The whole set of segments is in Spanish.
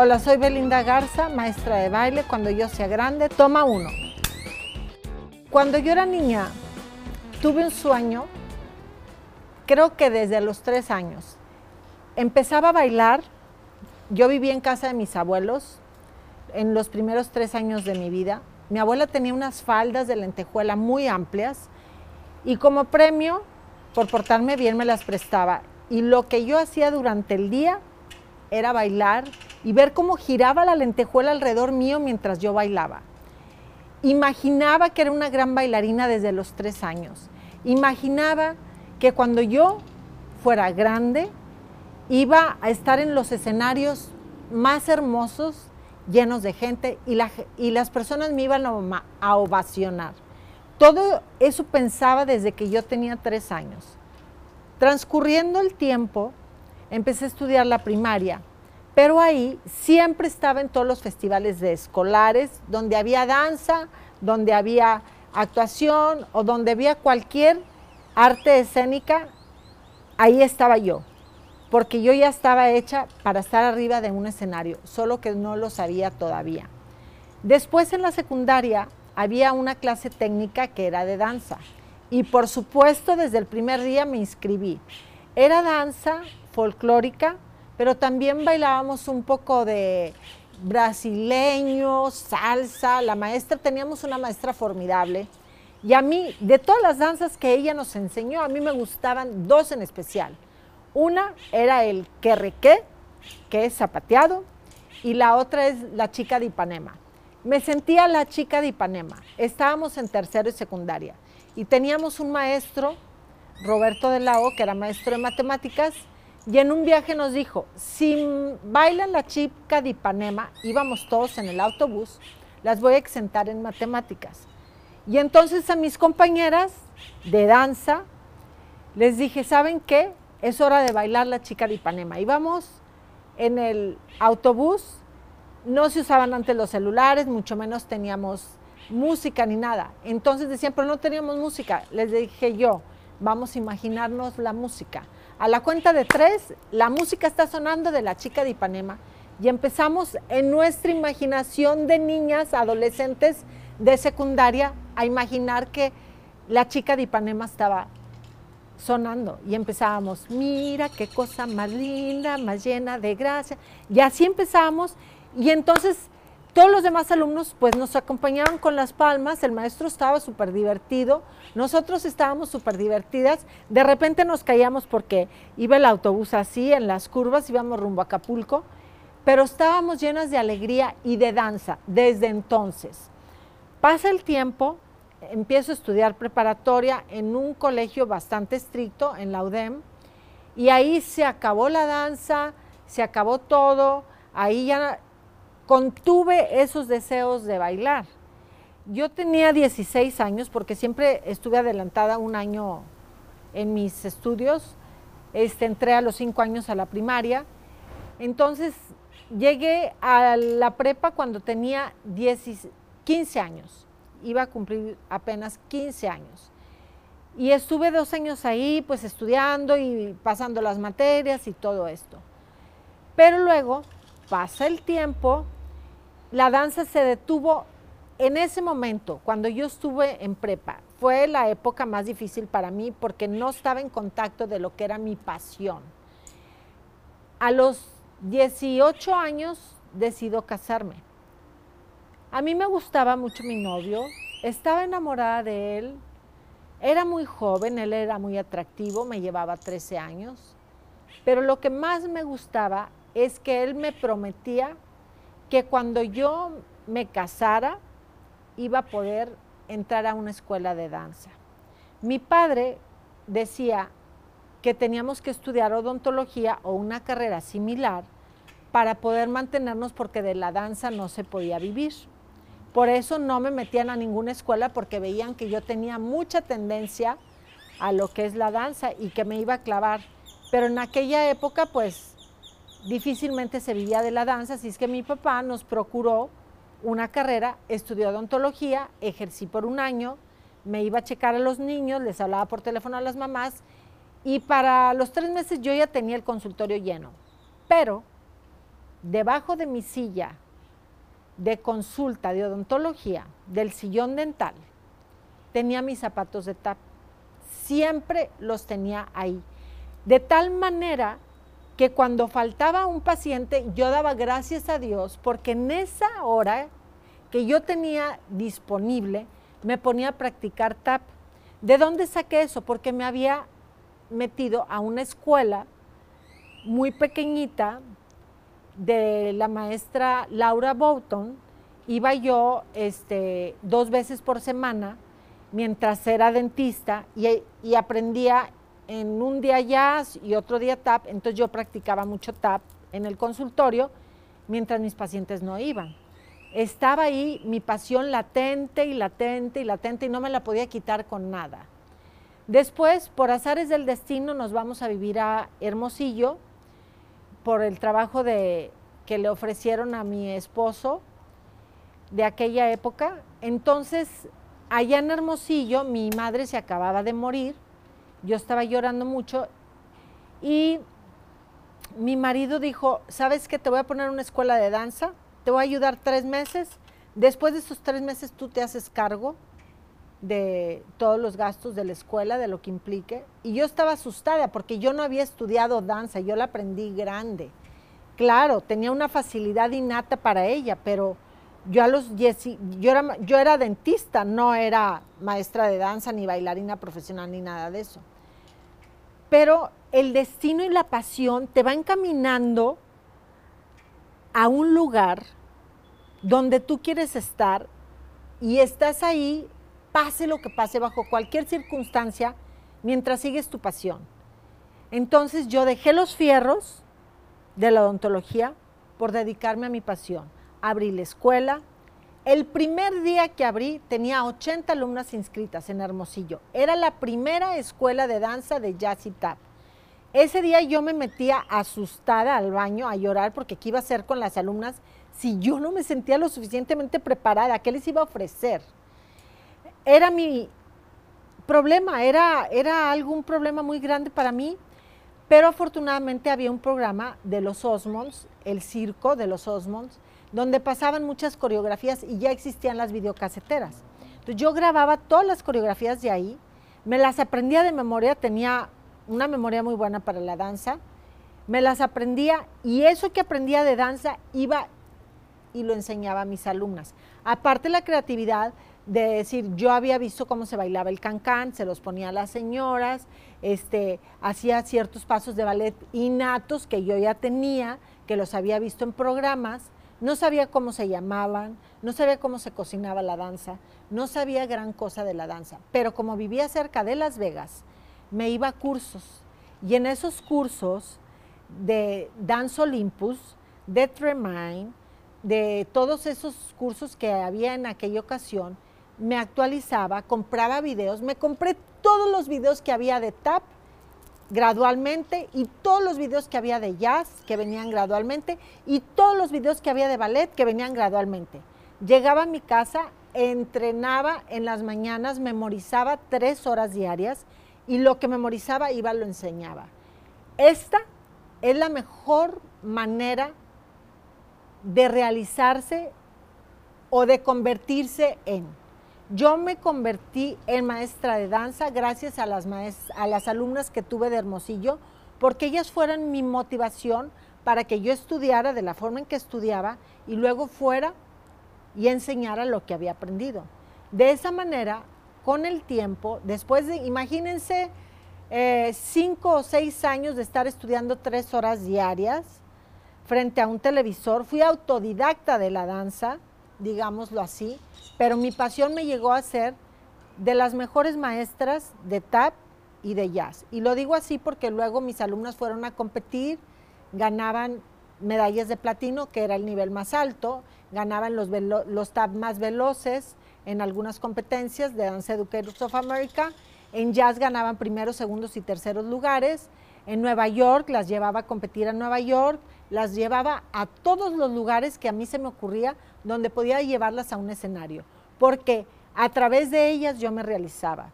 Hola, soy Belinda Garza, maestra de baile. Cuando yo sea grande, toma uno. Cuando yo era niña, tuve un sueño, creo que desde los tres años. Empezaba a bailar, yo vivía en casa de mis abuelos en los primeros tres años de mi vida. Mi abuela tenía unas faldas de lentejuela muy amplias y como premio por portarme bien me las prestaba. Y lo que yo hacía durante el día era bailar y ver cómo giraba la lentejuela alrededor mío mientras yo bailaba. Imaginaba que era una gran bailarina desde los tres años. Imaginaba que cuando yo fuera grande iba a estar en los escenarios más hermosos, llenos de gente, y, y las personas me iban a ovacionar. Todo eso pensaba desde que yo tenía tres años. Transcurriendo el tiempo, empecé a estudiar la primaria, pero ahí siempre estaba en todos los festivales de escolares, donde había danza, donde había actuación o donde había cualquier arte escénica, ahí estaba yo, porque yo ya estaba hecha para estar arriba de un escenario, solo que no lo sabía todavía. Después en la secundaria había una clase técnica que era de danza y por supuesto desde el primer día me inscribí. Era danza folclórica, pero también bailábamos un poco de brasileño, salsa. La maestra, teníamos una maestra formidable. Y a mí, de todas las danzas que ella nos enseñó, a mí me gustaban dos en especial. Una era el querrequé, que es zapateado, y la otra es la chica de Ipanema. Me sentía la chica de Ipanema. Estábamos en tercero y secundaria. Y teníamos un maestro, Roberto de Lao, que era maestro de matemáticas, y en un viaje nos dijo, si bailan la chica de Ipanema, íbamos todos en el autobús, las voy a exentar en matemáticas. Y entonces a mis compañeras de danza les dije, ¿saben qué? Es hora de bailar la chica de Ipanema. Íbamos en el autobús, no se usaban antes los celulares, mucho menos teníamos música ni nada. Entonces decían, pero no teníamos música. Les dije yo, vamos a imaginarnos la música. A la cuenta de tres, la música está sonando de la chica de Ipanema y empezamos en nuestra imaginación de niñas, adolescentes de secundaria, a imaginar que la chica de Ipanema estaba sonando y empezábamos, mira qué cosa más linda, más llena de gracia. Y así empezábamos y entonces todos los demás alumnos pues nos acompañaban con las palmas, el maestro estaba súper divertido, nosotros estábamos súper divertidas, de repente nos caíamos porque iba el autobús así en las curvas, íbamos rumbo a Acapulco, pero estábamos llenas de alegría y de danza desde entonces. Pasa el tiempo, empiezo a estudiar preparatoria en un colegio bastante estricto, en la UDEM, y ahí se acabó la danza, se acabó todo, ahí ya contuve esos deseos de bailar. Yo tenía 16 años porque siempre estuve adelantada un año en mis estudios. Este, entré a los 5 años a la primaria. Entonces llegué a la prepa cuando tenía 15 años. Iba a cumplir apenas 15 años. Y estuve dos años ahí, pues estudiando y pasando las materias y todo esto. Pero luego pasa el tiempo la danza se detuvo en ese momento, cuando yo estuve en prepa. Fue la época más difícil para mí porque no estaba en contacto de lo que era mi pasión. A los 18 años decido casarme. A mí me gustaba mucho mi novio, estaba enamorada de él, era muy joven, él era muy atractivo, me llevaba 13 años, pero lo que más me gustaba es que él me prometía que cuando yo me casara iba a poder entrar a una escuela de danza. Mi padre decía que teníamos que estudiar odontología o una carrera similar para poder mantenernos porque de la danza no se podía vivir. Por eso no me metían a ninguna escuela porque veían que yo tenía mucha tendencia a lo que es la danza y que me iba a clavar. Pero en aquella época pues difícilmente se vivía de la danza, así es que mi papá nos procuró una carrera, estudió odontología, ejercí por un año, me iba a checar a los niños, les hablaba por teléfono a las mamás y para los tres meses yo ya tenía el consultorio lleno. Pero debajo de mi silla de consulta de odontología, del sillón dental, tenía mis zapatos de tap. Siempre los tenía ahí. De tal manera que cuando faltaba un paciente, yo daba gracias a Dios porque en esa hora que yo tenía disponible, me ponía a practicar tap. ¿De dónde saqué eso? Porque me había metido a una escuela muy pequeñita de la maestra Laura Boughton. Iba yo este, dos veces por semana mientras era dentista y, y aprendía en un día jazz y otro día tap. Entonces yo practicaba mucho tap en el consultorio mientras mis pacientes no iban estaba ahí mi pasión latente y latente y latente y no me la podía quitar con nada. Después, por azares del destino, nos vamos a vivir a Hermosillo por el trabajo de, que le ofrecieron a mi esposo de aquella época. Entonces, allá en Hermosillo, mi madre se acababa de morir, yo estaba llorando mucho y mi marido dijo, ¿sabes qué? Te voy a poner una escuela de danza te voy a ayudar tres meses. Después de esos tres meses tú te haces cargo de todos los gastos de la escuela, de lo que implique. Y yo estaba asustada porque yo no había estudiado danza, yo la aprendí grande. Claro, tenía una facilidad innata para ella, pero yo a los yo era, era dentista, no era maestra de danza, ni bailarina profesional, ni nada de eso. Pero el destino y la pasión te van encaminando a un lugar donde tú quieres estar y estás ahí, pase lo que pase, bajo cualquier circunstancia, mientras sigues tu pasión. Entonces yo dejé los fierros de la odontología por dedicarme a mi pasión. Abrí la escuela. El primer día que abrí tenía 80 alumnas inscritas en Hermosillo. Era la primera escuela de danza de jazz y tap. Ese día yo me metía asustada al baño a llorar porque qué iba a hacer con las alumnas si yo no me sentía lo suficientemente preparada, ¿qué les iba a ofrecer? Era mi problema, era, era algún problema muy grande para mí, pero afortunadamente había un programa de los Osmonds, el circo de los Osmonds, donde pasaban muchas coreografías y ya existían las videocaseteras. Entonces yo grababa todas las coreografías de ahí, me las aprendía de memoria, tenía una memoria muy buena para la danza, me las aprendía y eso que aprendía de danza iba y lo enseñaba a mis alumnas. Aparte la creatividad de decir, yo había visto cómo se bailaba el cancán, se los ponía a las señoras, este, hacía ciertos pasos de ballet innatos que yo ya tenía, que los había visto en programas, no sabía cómo se llamaban, no sabía cómo se cocinaba la danza, no sabía gran cosa de la danza, pero como vivía cerca de Las Vegas, me iba a cursos. Y en esos cursos de Dance Olympus, de Tremine, de todos esos cursos que había en aquella ocasión, me actualizaba, compraba videos, me compré todos los videos que había de tap gradualmente y todos los videos que había de jazz que venían gradualmente y todos los videos que había de ballet que venían gradualmente. Llegaba a mi casa, entrenaba en las mañanas, memorizaba tres horas diarias y lo que memorizaba iba lo enseñaba. Esta es la mejor manera de realizarse o de convertirse en. Yo me convertí en maestra de danza gracias a las, a las alumnas que tuve de Hermosillo, porque ellas fueron mi motivación para que yo estudiara de la forma en que estudiaba y luego fuera y enseñara lo que había aprendido. De esa manera, con el tiempo, después de, imagínense, eh, cinco o seis años de estar estudiando tres horas diarias, frente a un televisor. Fui autodidacta de la danza, digámoslo así, pero mi pasión me llegó a ser de las mejores maestras de tap y de jazz. Y lo digo así porque luego mis alumnas fueron a competir, ganaban medallas de platino, que era el nivel más alto, ganaban los, tab más veloces en algunas competencias de Dance Educators of America. En jazz ganaban primeros, segundos y terceros lugares. En Nueva York las llevaba a competir a Nueva York, las llevaba a todos los lugares que a mí se me ocurría donde podía llevarlas a un escenario, porque a través de ellas yo me realizaba.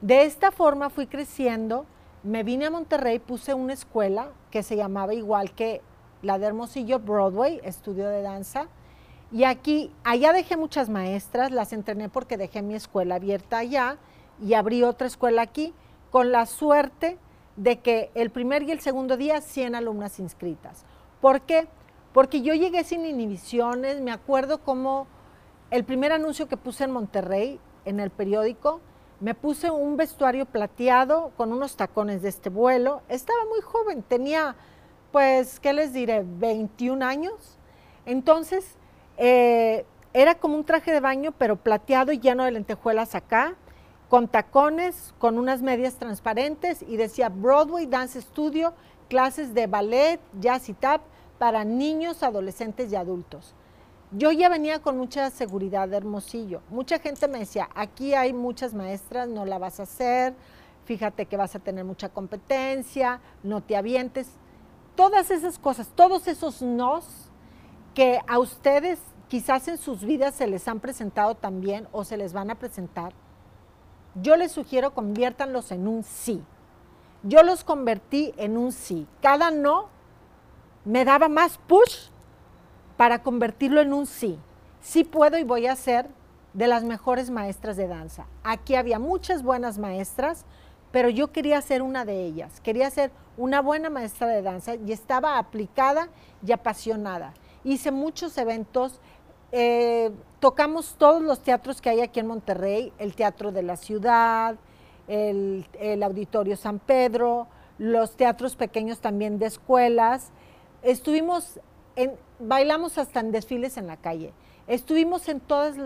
De esta forma fui creciendo, me vine a Monterrey, puse una escuela que se llamaba igual que la de Hermosillo Broadway, estudio de danza, y aquí, allá dejé muchas maestras, las entrené porque dejé mi escuela abierta allá y abrí otra escuela aquí, con la suerte de que el primer y el segundo día 100 alumnas inscritas. ¿Por qué? Porque yo llegué sin inhibiciones, me acuerdo como el primer anuncio que puse en Monterrey, en el periódico, me puse un vestuario plateado con unos tacones de este vuelo. Estaba muy joven, tenía, pues, ¿qué les diré? 21 años. Entonces, eh, era como un traje de baño, pero plateado y lleno de lentejuelas acá, con tacones, con unas medias transparentes y decía Broadway Dance Studio, clases de ballet, jazz y tap para niños, adolescentes y adultos. Yo ya venía con mucha seguridad de Hermosillo. Mucha gente me decía, aquí hay muchas maestras, no la vas a hacer, fíjate que vas a tener mucha competencia, no te avientes. Todas esas cosas, todos esos nos que a ustedes quizás en sus vidas se les han presentado también o se les van a presentar, yo les sugiero conviértanlos en un sí. Yo los convertí en un sí. Cada no me daba más push para convertirlo en un sí. Sí puedo y voy a ser de las mejores maestras de danza. Aquí había muchas buenas maestras, pero yo quería ser una de ellas. Quería ser una buena maestra de danza y estaba aplicada y apasionada. Hice muchos eventos, eh, tocamos todos los teatros que hay aquí en Monterrey, el Teatro de la Ciudad, el, Auditorio San Pedro, los teatros pequeños también de escuelas. Estuvimos bailamos hasta en desfiles en la calle. Estuvimos en todos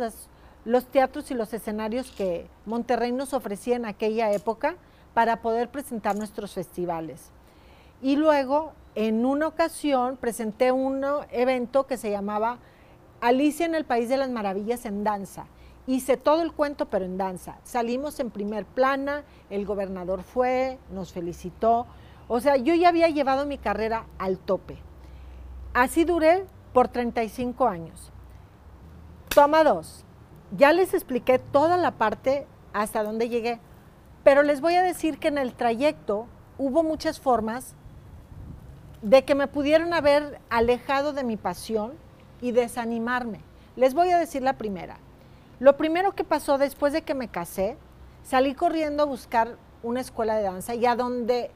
los, teatros y los escenarios que Monterrey nos ofrecía en aquella época para poder presentar nuestros festivales. Y luego, en una ocasión, presenté un evento que se llamaba Alicia en el País de las Maravillas en danza. Hice todo el cuento, pero en danza. Salimos en primer plana, el gobernador fue, nos felicitó. O sea, yo ya había llevado mi carrera al tope. Así duré por 35 años. Toma dos. Ya les expliqué toda la parte hasta donde llegué, pero les voy a decir que en el trayecto hubo muchas formas de que me pudieran haber alejado de mi pasión y desanimarme. Les voy a decir la primera. Lo primero que pasó después de que me casé, salí corriendo a buscar una escuela de danza y a donde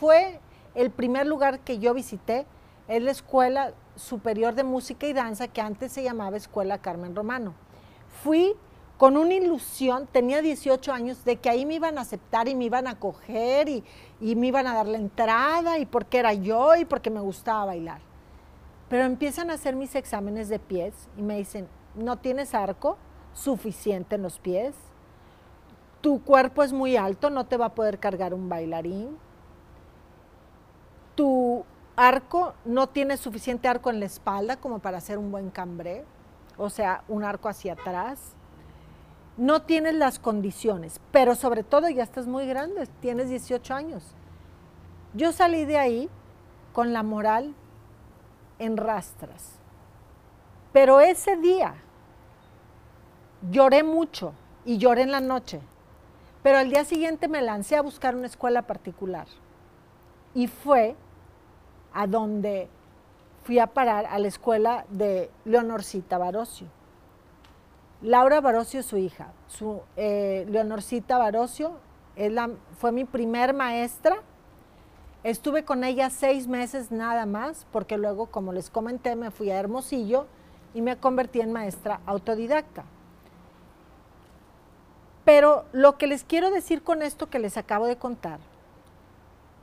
fue el primer lugar que yo visité es la Escuela Superior de Música y Danza que antes se llamaba Escuela Carmen Romano. Fui con una ilusión, tenía 18 años, de que ahí me iban a aceptar y me iban a acoger y, y me iban a dar la entrada y porque era yo y porque me gustaba bailar. Pero empiezan a hacer mis exámenes de pies y me dicen, no tienes arco suficiente en los pies, tu cuerpo es muy alto, no te va a poder cargar un bailarín, tu arco, no tiene suficiente arco en la espalda como para hacer un buen cambré, o sea, un arco hacia atrás. No tienes las condiciones, pero sobre todo ya estás muy grande, tienes 18 años. Yo salí de ahí con la moral en rastras. Pero ese día lloré mucho y lloré en la noche. Pero al día siguiente me lancé a buscar una escuela particular. Y fue a donde fui a parar a la escuela de Leonorcita Barocio. Laura Barocio es su hija. Su, eh, Leonorcita Barocio fue mi primer maestra. Estuve con ella seis meses nada más, porque luego, como les comenté, me fui a Hermosillo y me convertí en maestra autodidacta. Pero lo que les quiero decir con esto que les acabo de contar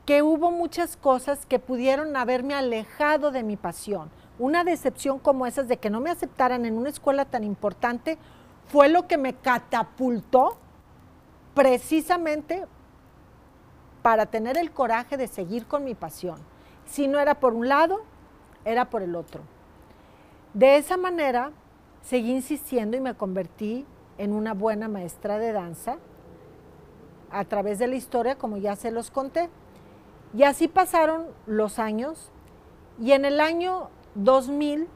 que hubo muchas cosas que pudieron haberme alejado de mi pasión. Una decepción como esas de que no me aceptaran en una escuela tan importante fue lo que me catapultó precisamente para tener el coraje de seguir con mi pasión. Si no era por un lado, era por el otro. De esa manera, seguí insistiendo y me convertí en una buena maestra de danza a través de la historia, como ya se los conté. Y así pasaron los años y en el año 2000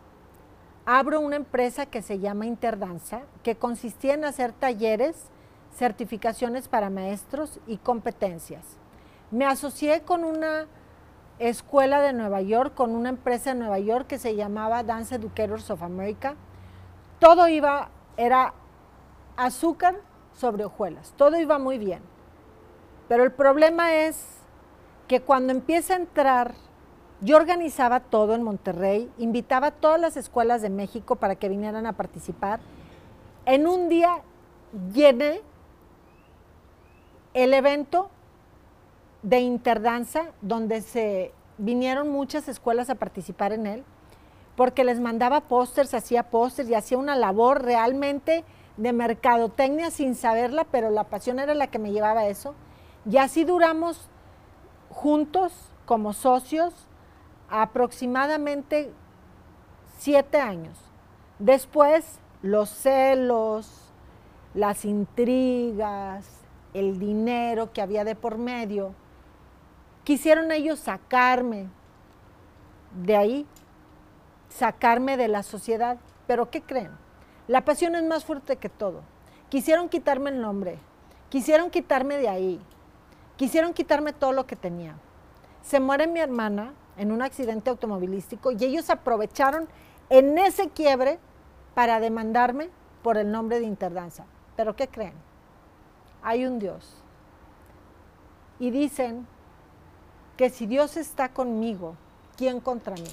abro una empresa que se llama Interdanza, que consistía en hacer talleres, certificaciones para maestros y competencias. Me asocié con una escuela de Nueva York, con una empresa de Nueva York que se llamaba Dance Educators of America. Todo iba, era azúcar sobre hojuelas, todo iba muy bien. Pero el problema es que cuando empieza a entrar yo organizaba todo en Monterrey, invitaba a todas las escuelas de México para que vinieran a participar. En un día llené el evento de interdanza donde se vinieron muchas escuelas a participar en él, porque les mandaba pósters, hacía pósters y hacía una labor realmente de mercadotecnia sin saberla, pero la pasión era la que me llevaba a eso. Y así duramos juntos como socios aproximadamente siete años. Después, los celos, las intrigas, el dinero que había de por medio, quisieron ellos sacarme de ahí, sacarme de la sociedad. Pero ¿qué creen? La pasión es más fuerte que todo. Quisieron quitarme el nombre, quisieron quitarme de ahí, quisieron quitarme todo lo que tenía. Se muere mi hermana, en un accidente automovilístico y ellos aprovecharon en ese quiebre para demandarme por el nombre de Interdanza. Pero ¿qué creen? Hay un Dios. Y dicen que si Dios está conmigo, ¿quién contra mí?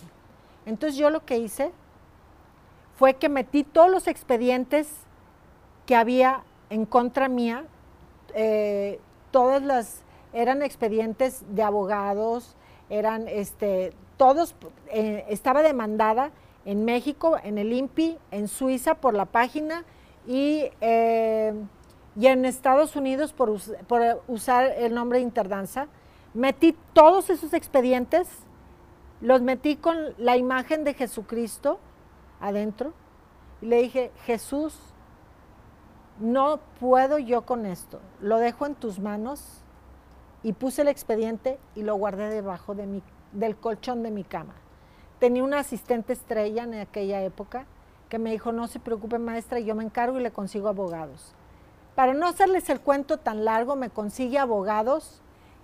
Entonces yo lo que hice fue que metí todos los expedientes que había en contra mía, eh, todas las eran expedientes de abogados, eran este, todos, eh, estaba demandada en México, en el INPI, en Suiza por la página y, eh, y en Estados Unidos por, por, usar el nombre de Interdanza. Metí todos esos expedientes, los metí con la imagen de Jesucristo adentro y le dije, Jesús, no puedo yo con esto, lo dejo en tus manos y puse el expediente y lo guardé debajo de mi, del colchón de mi cama. Tenía una asistente estrella en aquella época que me dijo, no se preocupe maestra, yo me encargo y le consigo abogados. Para no hacerles el cuento tan largo, me consigue abogados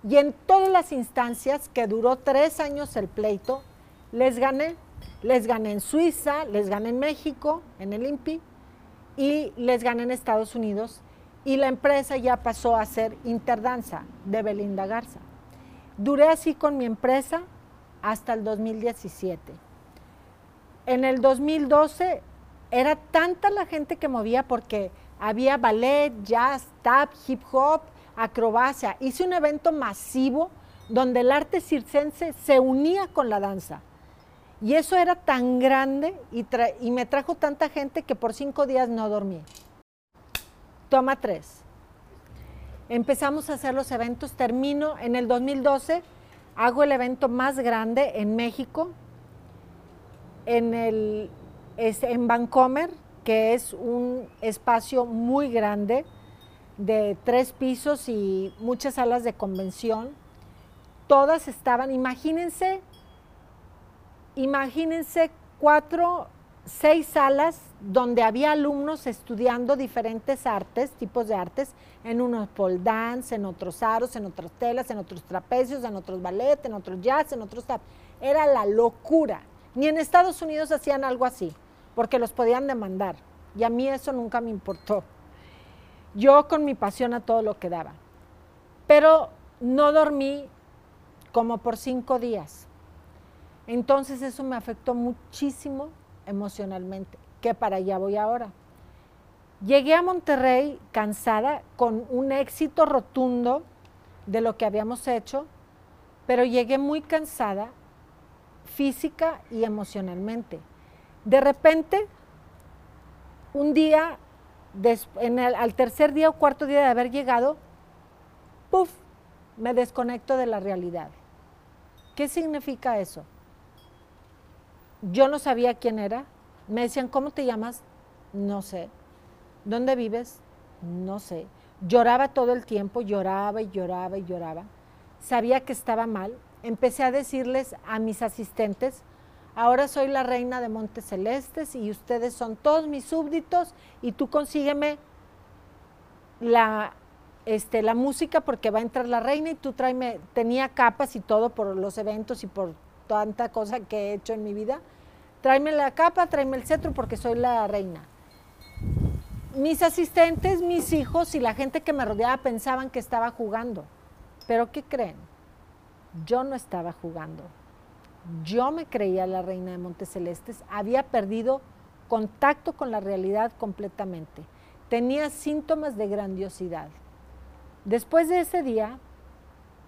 y en todas las instancias, que duró tres años el pleito, les gané. Les gané en Suiza, les gané en México, en el INPI, y les gané en Estados Unidos y la empresa ya pasó a ser Interdanza de Belinda Garza. Duré así con mi empresa hasta el 2017. En el 2012 era tanta la gente que movía porque había ballet, jazz, tap, hip hop, acrobacia. Hice un evento masivo donde el arte circense se unía con la danza. Y eso era tan grande y, me trajo tanta gente que por cinco días no dormí. Toma tres. Empezamos a hacer los eventos, termino en el 2012, hago el evento más grande en México, en, el, en Vancomer, que es un espacio muy grande de tres pisos y muchas salas de convención. Todas estaban, imagínense, imagínense cuatro seis salas donde había alumnos estudiando diferentes artes, tipos de artes, en unos pole dance, en otros aros, en otras telas, en otros trapecios, en otros ballet, en otros jazz, en otros tap. Era la locura. Ni en Estados Unidos hacían algo así, porque los podían demandar. Y a mí eso nunca me importó. Yo con mi pasión a todo lo que daba. Pero no dormí como por cinco días. Entonces eso me afectó muchísimo emocionalmente, que para allá voy ahora. Llegué a Monterrey cansada, con un éxito rotundo de lo que habíamos hecho, pero llegué muy cansada física y emocionalmente. De repente, un día, al tercer día o cuarto día de haber llegado, ¡puf!, me desconecto de la realidad. ¿Qué significa eso? Yo no sabía quién era. Me decían, ¿cómo te llamas? No sé. ¿Dónde vives? No sé. Lloraba todo el tiempo, lloraba y lloraba y lloraba. Sabía que estaba mal. Empecé a decirles a mis asistentes, ahora soy la reina de Montes Celestes y ustedes son todos mis súbditos y tú consígueme la, este, la música porque va a entrar la reina y tú tráeme, tenía capas y todo por los eventos y por tanta cosa que he hecho en mi vida. Tráeme la capa, tráeme el cetro porque soy la reina. Mis asistentes, mis hijos y la gente que me rodeaba pensaban que estaba jugando. Pero ¿qué creen? Yo no estaba jugando. Yo me creía la reina de Montes Celestes. Había perdido contacto con la realidad completamente. Tenía síntomas de grandiosidad. Después de ese día,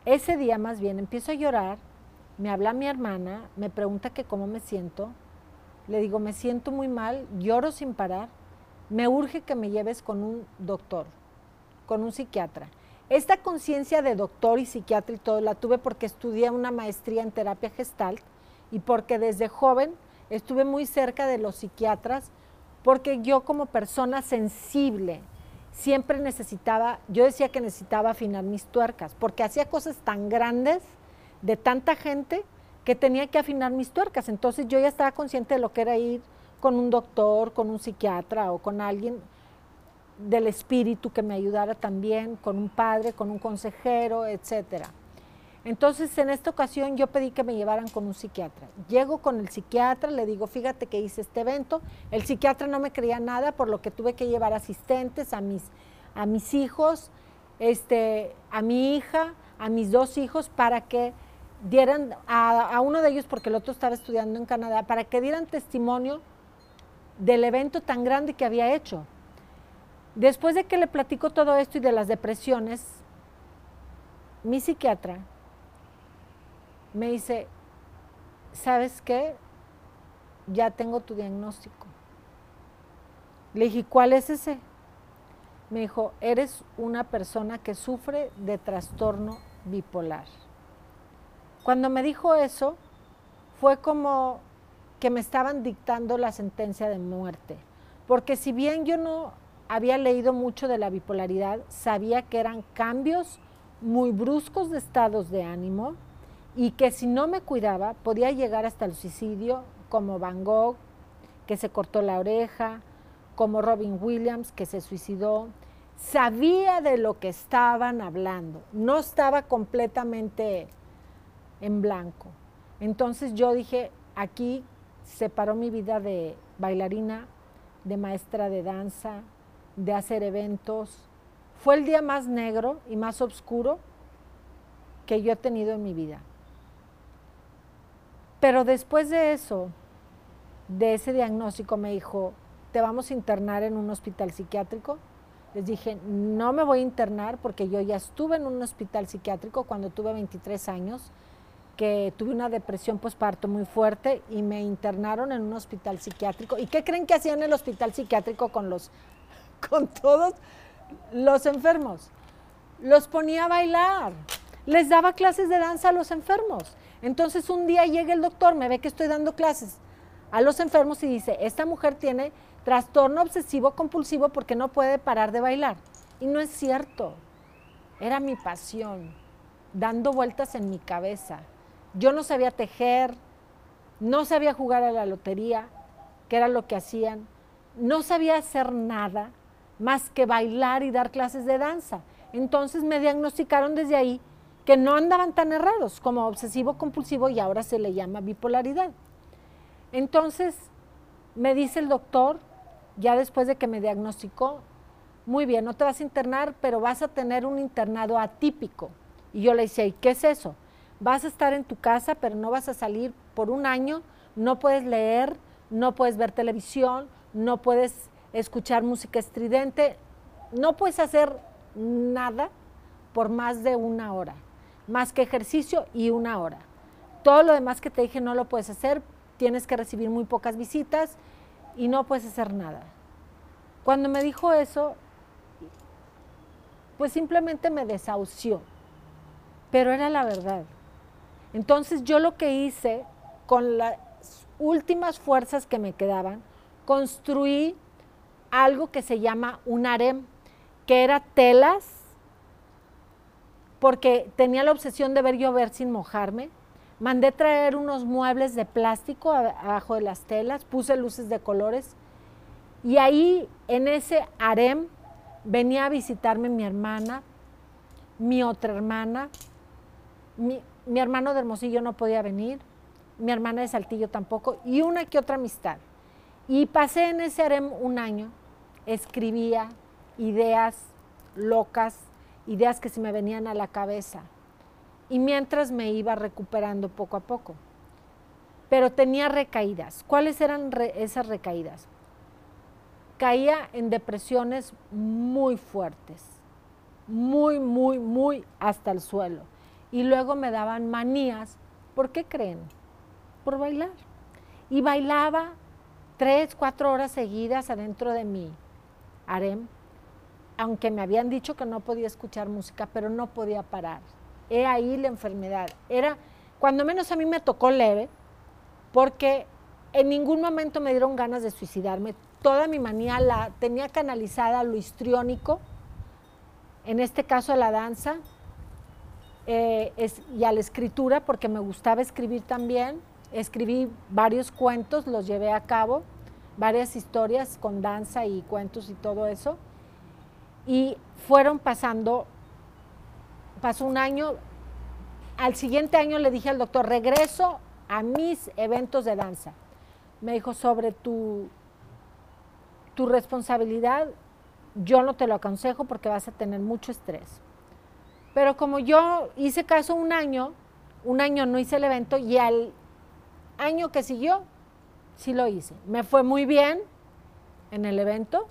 ese día más bien, empiezo a llorar, me habla mi hermana, me pregunta que cómo me siento, le digo, me siento muy mal, lloro sin parar, me urge que me lleves con un doctor, con un psiquiatra. Esta conciencia de doctor y psiquiatra y todo la tuve porque estudié una maestría en terapia gestalt y porque desde joven estuve muy cerca de los psiquiatras, porque yo como persona sensible, siempre necesitaba, yo decía que necesitaba afinar mis tuercas, porque hacía cosas tan grandes de tanta gente que tenía que afinar mis tuercas. Entonces yo ya estaba consciente de lo que era ir con un doctor, con un psiquiatra o con alguien del espíritu que me ayudara también, con un padre, con un consejero, etcétera. Entonces, en esta ocasión yo pedí que me llevaran con un psiquiatra. Llego con el psiquiatra, le digo, fíjate que hice este evento. El psiquiatra no me creía nada, por lo que tuve que llevar asistentes a mis, a mis hijos, este, a mi hija, a mis dos hijos, para que dieran, a, uno de ellos, porque el otro estaba estudiando en Canadá, para que dieran testimonio del evento tan grande que había hecho. Después de que le platico todo esto y de las depresiones, mi psiquiatra me dice, ¿sabes qué? Ya tengo tu diagnóstico. Le dije, ¿cuál es ese? Me dijo, eres una persona que sufre de trastorno bipolar. Cuando me dijo eso, fue como que me estaban dictando la sentencia de muerte. Porque si bien yo no había leído mucho de la bipolaridad, sabía que eran cambios muy bruscos de estados de ánimo, y que si no me cuidaba podía llegar hasta el suicidio, como Van Gogh, que se cortó la oreja, como Robin Williams, que se suicidó. Sabía de lo que estaban hablando, no estaba completamente en blanco. Entonces yo dije, aquí separó mi vida de bailarina, de maestra de danza, de hacer eventos. Fue el día más negro y más oscuro que yo he tenido en mi vida. Pero después de eso, de ese diagnóstico, me dijo, te vamos a internar en un hospital psiquiátrico. Les dije, no me voy a internar porque yo ya estuve en un hospital psiquiátrico cuando tuve 23 años, que tuve una depresión postparto muy fuerte y me internaron en un hospital psiquiátrico. ¿Y qué creen que hacían en el hospital psiquiátrico con los con todos los enfermos? Los ponía a bailar. Les daba clases de danza a los enfermos. Entonces un día llega el doctor, me ve que estoy dando clases a los enfermos y dice, esta mujer tiene trastorno obsesivo compulsivo porque no puede parar de bailar. Y no es cierto, era mi pasión, dando vueltas en mi cabeza. Yo no sabía tejer, no sabía jugar a la lotería, que era lo que hacían, no sabía hacer nada más que bailar y dar clases de danza. Entonces me diagnosticaron desde ahí que no andaban tan errados como obsesivo compulsivo y ahora se le llama bipolaridad. Entonces, me dice el doctor, ya después de que me diagnosticó, muy bien, no te vas a internar, pero vas a tener un internado atípico. Y yo le decía, ¿y qué es eso? Vas a estar en tu casa, pero no vas a salir por un año, no puedes leer, no puedes ver televisión, no puedes escuchar música estridente, no puedes hacer nada por más de una hora más que ejercicio y una hora. Todo lo demás que te dije no lo puedes hacer, tienes que recibir muy pocas visitas y no puedes hacer nada. Cuando me dijo eso, pues simplemente me desahució, pero era la verdad. Entonces yo lo que hice con las últimas fuerzas que me quedaban, construí algo que se llama un harem, que era telas, porque tenía la obsesión de ver llover sin mojarme. Mandé traer unos muebles de plástico abajo de las telas, puse luces de colores y ahí en ese harem venía a visitarme mi hermana, mi otra hermana, mi, mi hermano de Hermosillo no podía venir, mi hermana de Saltillo tampoco, y una que otra amistad. Y pasé en ese harem un año, escribía ideas locas, ideas que se me venían a la cabeza, y mientras me iba recuperando poco a poco. Pero tenía recaídas. ¿Cuáles eran esas recaídas? Caía en depresiones muy fuertes, muy, muy, muy hasta el suelo. Y luego me daban manías. ¿Por qué creen? Por bailar. Y bailaba tres, cuatro horas seguidas adentro de mi harem, aunque me habían dicho que no podía escuchar música, pero no podía parar. He ahí la enfermedad. Era, cuando menos a mí me tocó leve, porque en ningún momento me dieron ganas de suicidarme. Toda mi manía la tenía canalizada a lo histriónico, en este caso a la danza, eh, y a la escritura, porque me gustaba escribir también. Escribí varios cuentos, los llevé a cabo, varias historias con danza y cuentos y todo eso. Y fueron pasando, pasó un año, al siguiente año le dije al doctor, regreso a mis eventos de danza. Me dijo, sobre tu, tu responsabilidad, yo no te lo aconsejo porque vas a tener mucho estrés. Pero como yo hice caso un año, un año no hice el evento y al año que siguió, sí lo hice. Me fue muy bien en el evento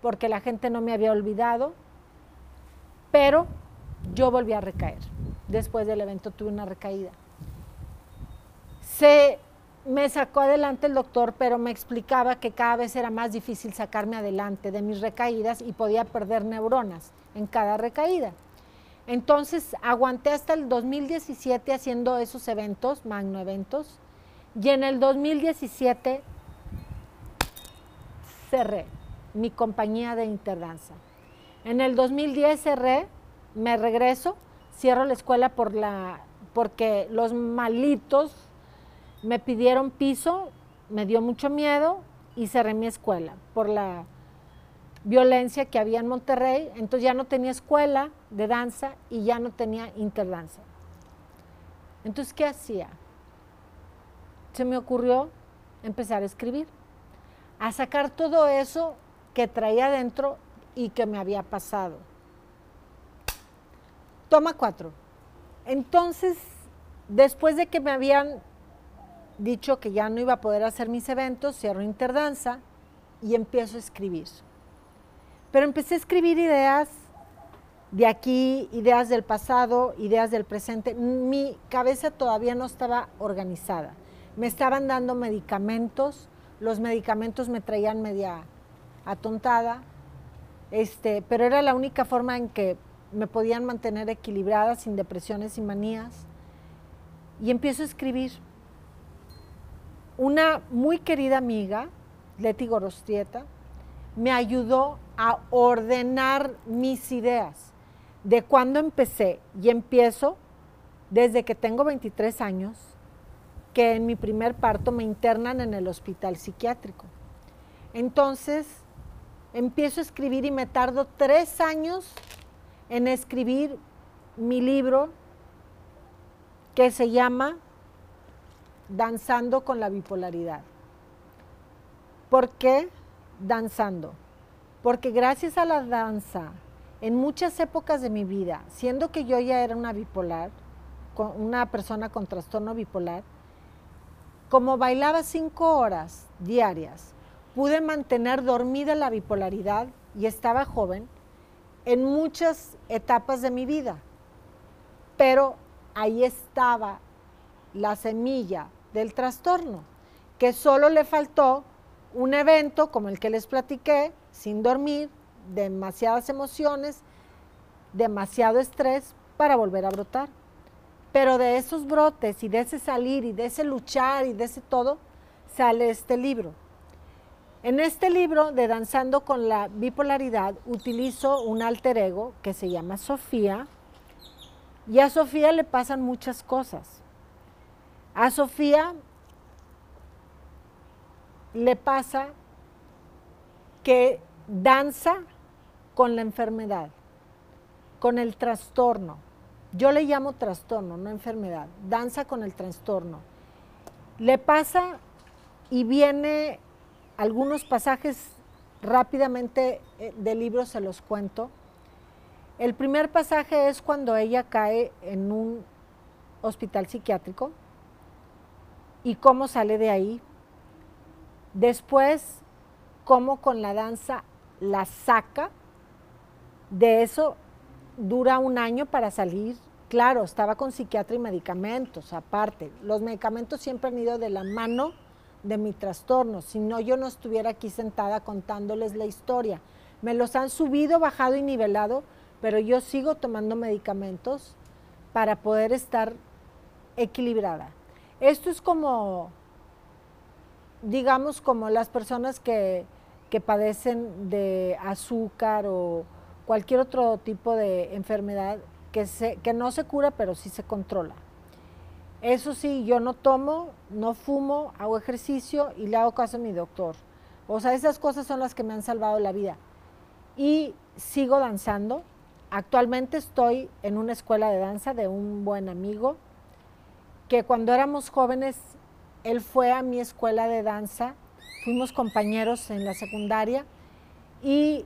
porque la gente no me había olvidado, pero yo volví a recaer. Después del evento tuve una recaída. Se me sacó adelante el doctor, pero me explicaba que cada vez era más difícil sacarme adelante de mis recaídas y podía perder neuronas en cada recaída. Entonces aguanté hasta el 2017 haciendo esos eventos, magno eventos, y en el 2017 cerré mi compañía de interdanza. En el 2010 cerré, me regreso, cierro la escuela por la, porque los malitos me pidieron piso, me dio mucho miedo y cerré mi escuela por la violencia que había en Monterrey, entonces ya no tenía escuela de danza y ya no tenía interdanza. Entonces, ¿qué hacía? Se me ocurrió empezar a escribir, a sacar todo eso que traía adentro y que me había pasado. Toma cuatro. Entonces, después de que me habían dicho que ya no iba a poder hacer mis eventos, cierro Interdanza y empiezo a escribir. Pero empecé a escribir ideas de aquí, ideas del pasado, ideas del presente. Mi cabeza todavía no estaba organizada. Me estaban dando medicamentos, los medicamentos me traían media atontada, este, pero era la única forma en que me podían mantener equilibrada, sin depresiones y manías. Y empiezo a escribir. Una muy querida amiga, Leti Gorostieta, me ayudó a ordenar mis ideas. De cuando empecé y empiezo desde que tengo 23 años, que en mi primer parto me internan en el hospital psiquiátrico. Entonces empiezo a escribir y me tardo tres años en escribir mi libro que se llama Danzando con la bipolaridad. ¿Por qué? Danzando, porque gracias a la danza, en muchas épocas de mi vida, siendo que yo ya era una bipolar, una persona con trastorno bipolar, como bailaba cinco horas diarias, pude mantener dormida la bipolaridad y estaba joven en muchas etapas de mi vida. Pero ahí estaba la semilla del trastorno, que solo le faltó un evento como el que les platiqué, sin dormir, demasiadas emociones, demasiado estrés para volver a brotar. Pero de esos brotes y de ese salir y de ese luchar y de ese todo, sale este libro. En este libro de Danzando con la Bipolaridad utilizo un alter ego que se llama Sofía y a Sofía le pasan muchas cosas. A Sofía le pasa que danza con la enfermedad, con el trastorno. Yo le llamo trastorno, no enfermedad. Danza con el trastorno. Le pasa y viene algunos pasajes rápidamente eh, del libro se los cuento. El primer pasaje es cuando ella cae en un hospital psiquiátrico y cómo sale de ahí. Después, cómo con la danza la saca. De eso dura un año para salir. Claro, estaba con psiquiatra y medicamentos aparte. Los medicamentos siempre han ido de la mano de mi trastorno, si no yo no estuviera aquí sentada contándoles la historia. Me los han subido, bajado y nivelado, pero yo sigo tomando medicamentos para poder estar equilibrada. Esto es como, digamos, como las personas que, que padecen de azúcar o cualquier otro tipo de enfermedad que, se, que no se cura, pero sí se controla. Eso sí, yo no tomo, no fumo, hago ejercicio y le hago caso a mi doctor. O sea, esas cosas son las que me han salvado la vida. Y sigo danzando. Actualmente estoy en una escuela de danza de un buen amigo que cuando éramos jóvenes, él fue a mi escuela de danza, fuimos compañeros en la secundaria y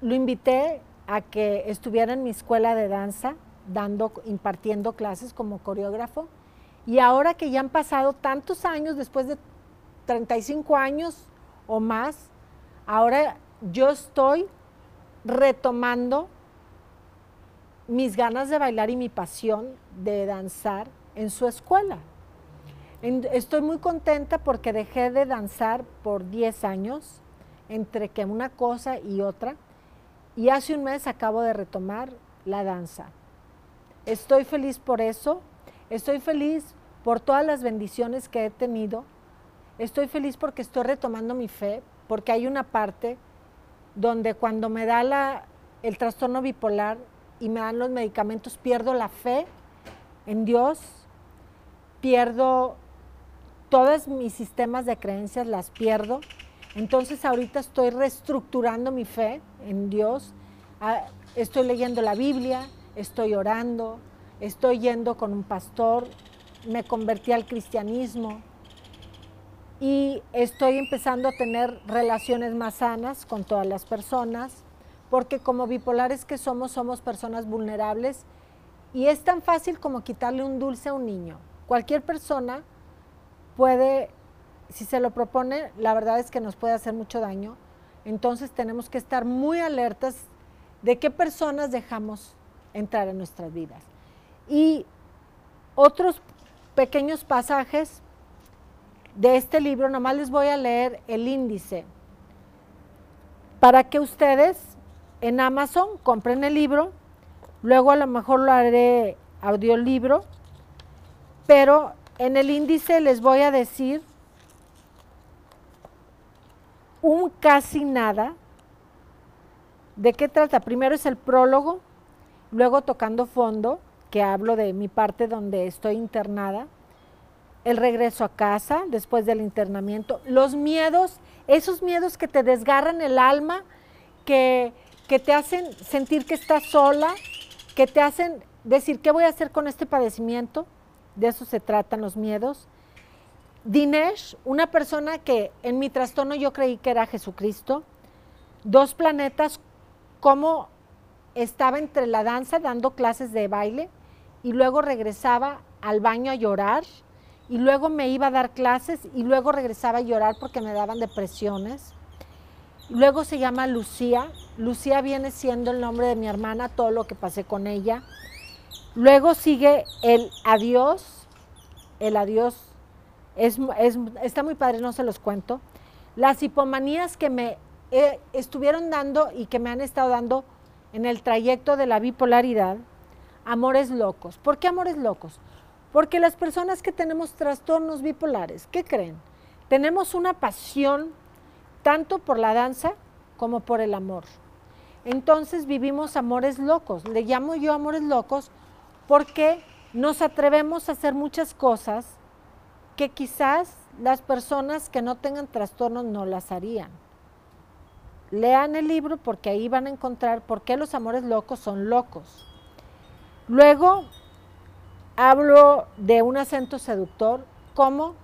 lo invité a que estuviera en mi escuela de danza dando, impartiendo clases como coreógrafo. Y ahora que ya han pasado tantos años, después de 35 años o más, ahora yo estoy retomando mis ganas de bailar y mi pasión de danzar en su escuela. Estoy muy contenta porque dejé de danzar por 10 años, entre que una cosa y otra, y hace un mes acabo de retomar la danza. Estoy feliz por eso, estoy feliz por todas las bendiciones que he tenido, estoy feliz porque estoy retomando mi fe, porque hay una parte donde cuando me da el trastorno bipolar y me dan los medicamentos, pierdo la fe en Dios, pierdo todos mis sistemas de creencias, las pierdo. Entonces ahorita estoy reestructurando mi fe en Dios, ah, estoy leyendo la Biblia, estoy orando, estoy yendo con un pastor, me convertí al cristianismo y estoy empezando a tener relaciones más sanas con todas las personas, porque como bipolares que somos, somos personas vulnerables y es tan fácil como quitarle un dulce a un niño. Cualquier persona puede, si se lo propone, la verdad es que nos puede hacer mucho daño. Entonces tenemos que estar muy alertas de qué personas dejamos entrar en nuestras vidas. Y otros pequeños pasajes de este libro, nomás les voy a leer el índice, para que ustedes en Amazon compren el libro, luego a lo mejor lo haré audiolibro, pero en el índice les voy a decir un casi nada. ¿De qué trata? Primero es el prólogo, Luego tocando fondo, que hablo de mi parte donde estoy internada, el regreso a casa después del internamiento, los miedos, esos miedos que te desgarran el alma, que, que te hacen sentir que estás sola, que te hacen decir, ¿qué voy a hacer con este padecimiento? De eso se tratan los miedos. Dinesh, una persona que en mi trastorno yo creí que era Jesucristo. Dos planetas, cómo estaba entre la danza dando clases de baile y luego regresaba al baño a llorar y luego me iba a dar clases y luego regresaba a llorar porque me daban depresiones. Luego se llama Lucía. Lucía viene siendo el nombre de mi hermana, todo lo que pasé con ella. Luego sigue el adiós. El adiós es, está muy padre, no se los cuento. Las hipomanías que me eh, estuvieron dando y que me han estado dando en el trayecto de la bipolaridad, amores locos. ¿Por qué amores locos? Porque las personas que tenemos trastornos bipolares, ¿qué creen? tenemos una pasión tanto por la danza como por el amor. Entonces vivimos amores locos. Le llamo yo amores locos porque nos atrevemos a hacer muchas cosas que quizás las personas que no tengan trastornos no las harían. Lean el libro porque ahí van a encontrar por qué los amores locos son locos. Luego hablo de un acento seductor, cómo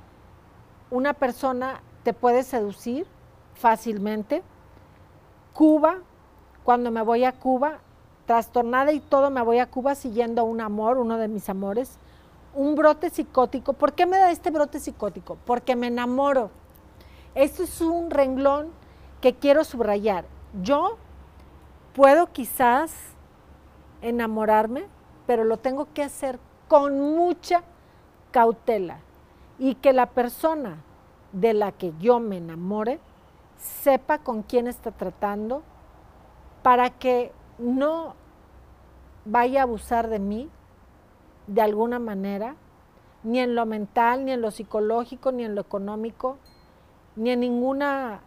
una persona te puede seducir fácilmente. Cuba, cuando me voy a Cuba, trastornada y todo, me voy a Cuba siguiendo un amor, uno de mis amores, un brote psicótico. ¿Por qué me da este brote psicótico? Porque me enamoro. Esto es un renglón que quiero subrayar. Yo puedo quizás enamorarme, pero lo tengo que hacer con mucha cautela y que la persona de la que yo me enamore sepa con quién está tratando para que no vaya a abusar de mí de alguna manera, ni en lo mental, ni en lo psicológico, ni en lo económico, ni en ninguna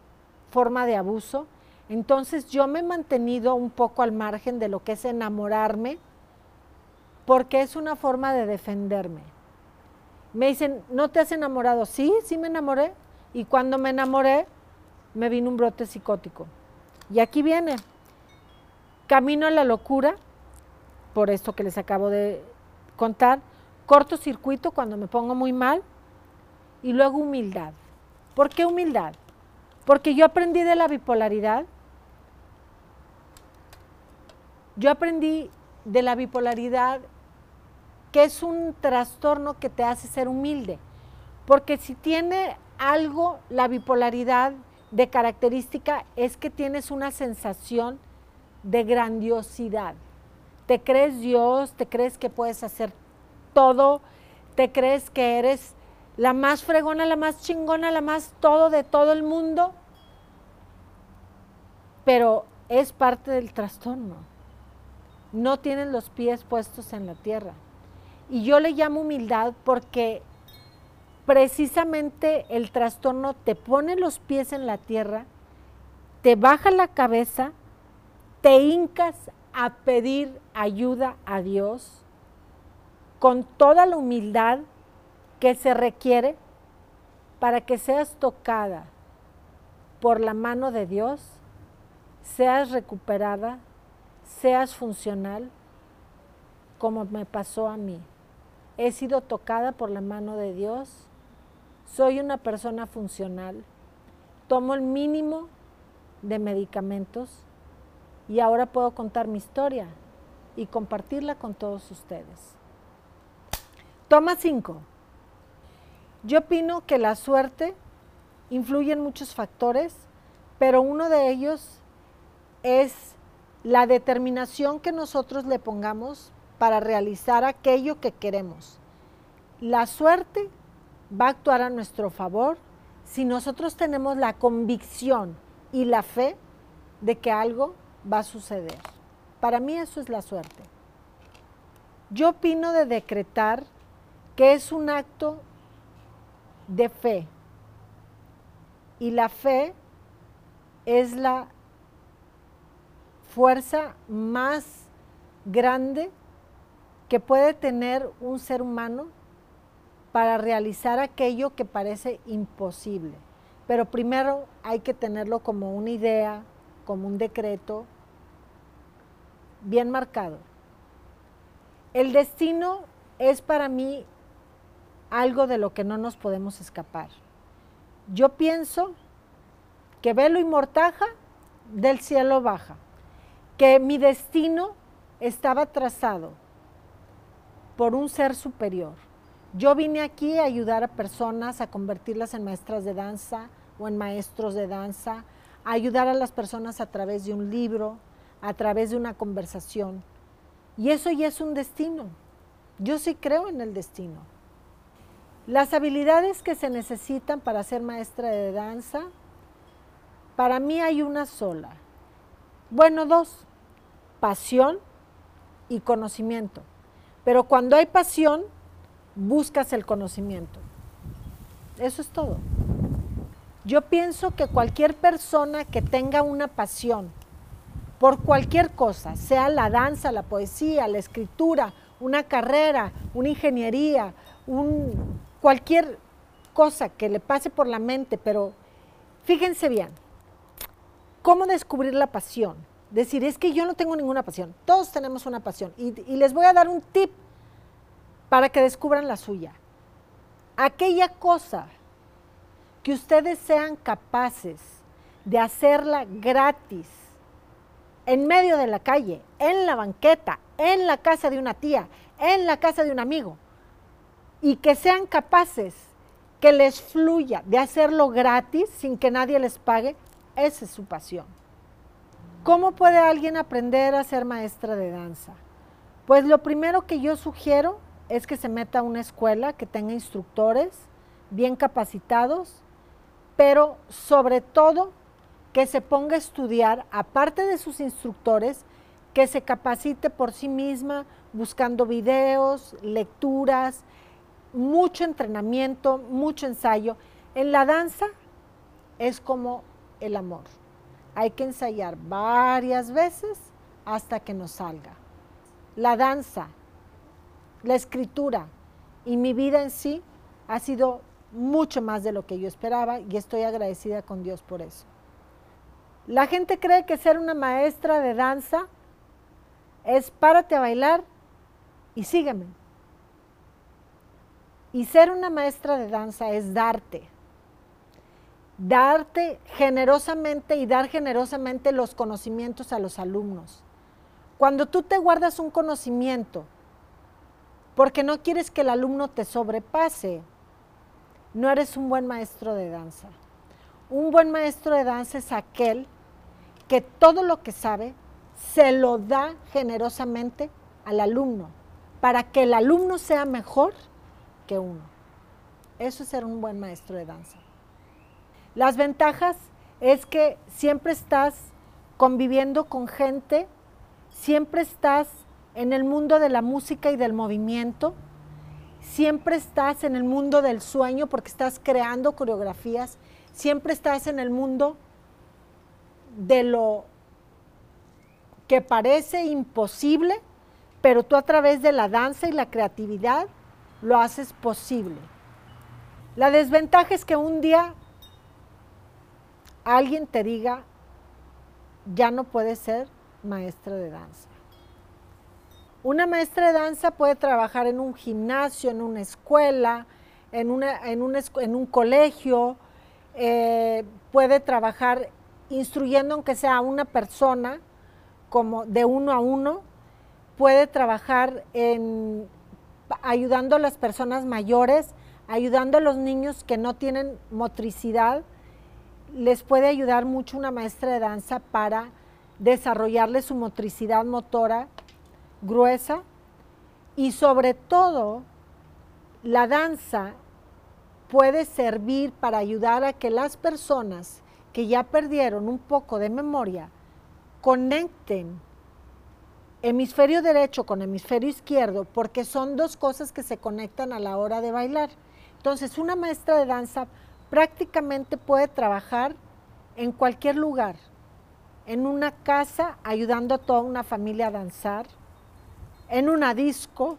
forma de abuso. Entonces yo me he mantenido un poco al margen de lo que es enamorarme, porque es una forma de defenderme. Me dicen, ¿no te has enamorado? Sí, sí me enamoré. Y cuando me enamoré, me vino un brote psicótico. Y aquí viene, camino a la locura, por esto que les acabo de contar, cortocircuito cuando me pongo muy mal, y luego humildad. ¿Por qué humildad? Porque yo aprendí de la bipolaridad. Yo aprendí de la bipolaridad que es un trastorno que te hace ser humilde. Porque si tiene algo la bipolaridad de característica es que tienes una sensación de grandiosidad. Te crees Dios, te crees que puedes hacer todo, te crees que eres la más fregona, la más chingona, la más todo de todo el mundo, pero es parte del trastorno. No tienen los pies puestos en la tierra. Y yo le llamo humildad porque precisamente el trastorno te pone los pies en la tierra, te baja la cabeza, te hincas a pedir ayuda a Dios con toda la humildad que se requiere para que seas tocada por la mano de Dios, seas recuperada, seas funcional, como me pasó a mí. He sido tocada por la mano de Dios, soy una persona funcional, tomo el mínimo de medicamentos y ahora puedo contar mi historia y compartirla con todos ustedes. Toma 5. Yo opino que la suerte influye en muchos factores, pero uno de ellos es la determinación que nosotros le pongamos para realizar aquello que queremos. La suerte va a actuar a nuestro favor si nosotros tenemos la convicción y la fe de que algo va a suceder. Para mí eso es la suerte. Yo opino de decretar que es un acto de fe. Y la fe es la fuerza más grande que puede tener un ser humano para realizar aquello que parece imposible. Pero primero hay que tenerlo como una idea, como un decreto bien marcado. El destino es para mí algo de lo que no nos podemos escapar. Yo pienso que velo y mortaja del cielo baja, que mi destino estaba trazado por un ser superior. Yo vine aquí a ayudar a personas, a convertirlas en maestras de danza o en maestros de danza, ayudar a las personas a través de un libro, a través de una conversación. Y eso ya es un destino. Yo sí creo en el destino. Las habilidades que se necesitan para ser maestra de danza, para mí hay una sola. Bueno, dos, pasión y conocimiento. Pero cuando hay pasión, buscas el conocimiento. Eso es todo. Yo pienso que cualquier persona que tenga una pasión por cualquier cosa, sea la danza, la poesía, la escritura, una carrera, una ingeniería, un, cualquier cosa que le pase por la mente, pero fíjense bien, ¿cómo descubrir la pasión? Decir, es que yo no tengo ninguna pasión, todos tenemos una pasión. Y, y les voy a dar un tip para que descubran la suya. Aquella cosa que ustedes sean capaces de hacerla gratis, en medio de la calle, en la banqueta, en la casa de una tía, en la casa de un amigo, y que sean capaces que les fluya de hacerlo gratis sin que nadie les pague, esa es su pasión. ¿Cómo puede alguien aprender a ser maestra de danza? Pues lo primero que yo sugiero es que se meta a una escuela que tenga instructores bien capacitados, pero sobre todo que se ponga a estudiar, aparte de sus instructores, que se capacite por sí misma buscando videos, lecturas, mucho entrenamiento, mucho ensayo. En la danza es como el amor. Hay que ensayar varias veces hasta que nos salga. La danza, la escritura y mi vida en sí ha sido mucho más de lo que yo esperaba y estoy agradecida con Dios por eso. La gente cree que ser una maestra de danza es párate a bailar y sígueme. Y ser una maestra de danza es darte. Darte generosamente y dar generosamente los conocimientos a los alumnos. Cuando tú te guardas un conocimiento porque no quieres que el alumno te sobrepase, no eres un buen maestro de danza. Un buen maestro de danza es aquel que todo lo que sabe se lo da generosamente al alumno para que el alumno sea mejor que uno. Eso es ser un buen maestro de danza. Las ventajas es que siempre estás conviviendo con gente, siempre estás en el mundo de la música y del movimiento, siempre estás en el mundo del sueño porque estás creando coreografías, siempre estás en el mundo de lo que parece imposible, pero tú a través de la danza y la creatividad lo haces posible. La desventaja es que un día alguien te diga, ya no puedes ser maestra de danza. Una maestra de danza puede trabajar en un gimnasio, en una escuela, en, un, colegio, eh, puede trabajar instruyendo aunque sea una persona, como de uno a uno, puede trabajar en ayudando a las personas mayores, ayudando a los niños que no tienen motricidad, les puede ayudar mucho una maestra de danza para desarrollarle su motricidad motora gruesa y sobre todo la danza puede servir para ayudar a que las personas que ya perdieron un poco de memoria conecten hemisferio derecho con hemisferio izquierdo porque son dos cosas que se conectan a la hora de bailar. Entonces, una maestra de danza prácticamente puede trabajar en cualquier lugar, en una casa ayudando a toda una familia a danzar, en una disco,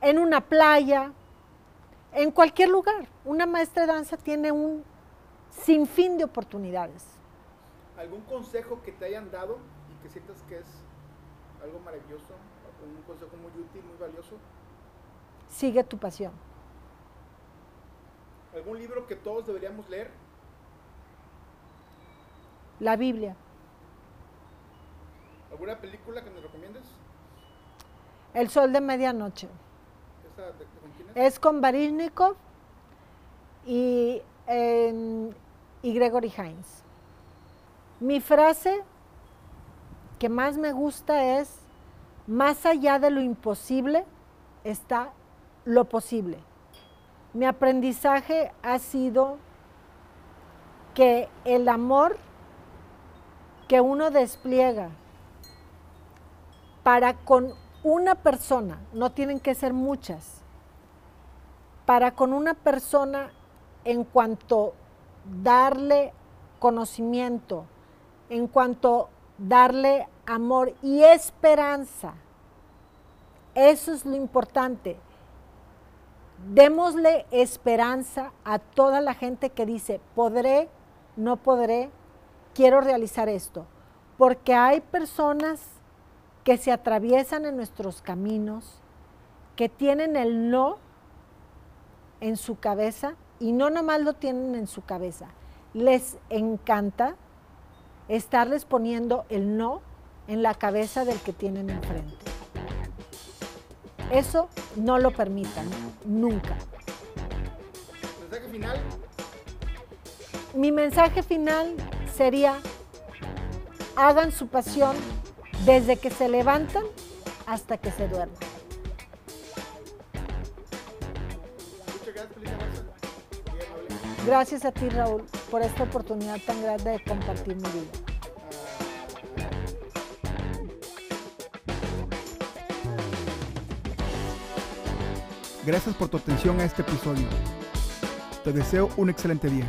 en una playa, en cualquier lugar. Una maestra de danza tiene un sin fin de oportunidades. ¿Algún consejo que te hayan dado y que sientas que es algo maravilloso, un consejo muy útil, muy valioso? Sigue tu pasión. ¿Algún libro que todos deberíamos leer? La Biblia. ¿Alguna película que nos recomiendes? El sol de medianoche. es? con Baryshnikov y y Gregory Hines. Mi frase que más me gusta es, más allá de lo imposible está lo posible. Mi aprendizaje ha sido que el amor que uno despliega para con una persona, no tienen que ser muchas, para con una persona en cuanto darle conocimiento, en cuanto darle amor y esperanza. Eso es lo importante. Démosle esperanza a toda la gente que dice, podré, no podré, quiero realizar esto. Porque hay personas que se atraviesan en nuestros caminos, que tienen el no en su cabeza y no nomás lo tienen en su cabeza. Les encanta estarles poniendo el no en la cabeza del que tienen enfrente. Eso no lo permitan, nunca. ¿Mensaje final? Mi mensaje final sería, hagan su pasión desde que se levantan hasta que se duermen. Gracias a ti, Raúl, por esta oportunidad tan grande de compartir mi vida. Gracias por tu atención a este episodio. Te deseo un excelente día.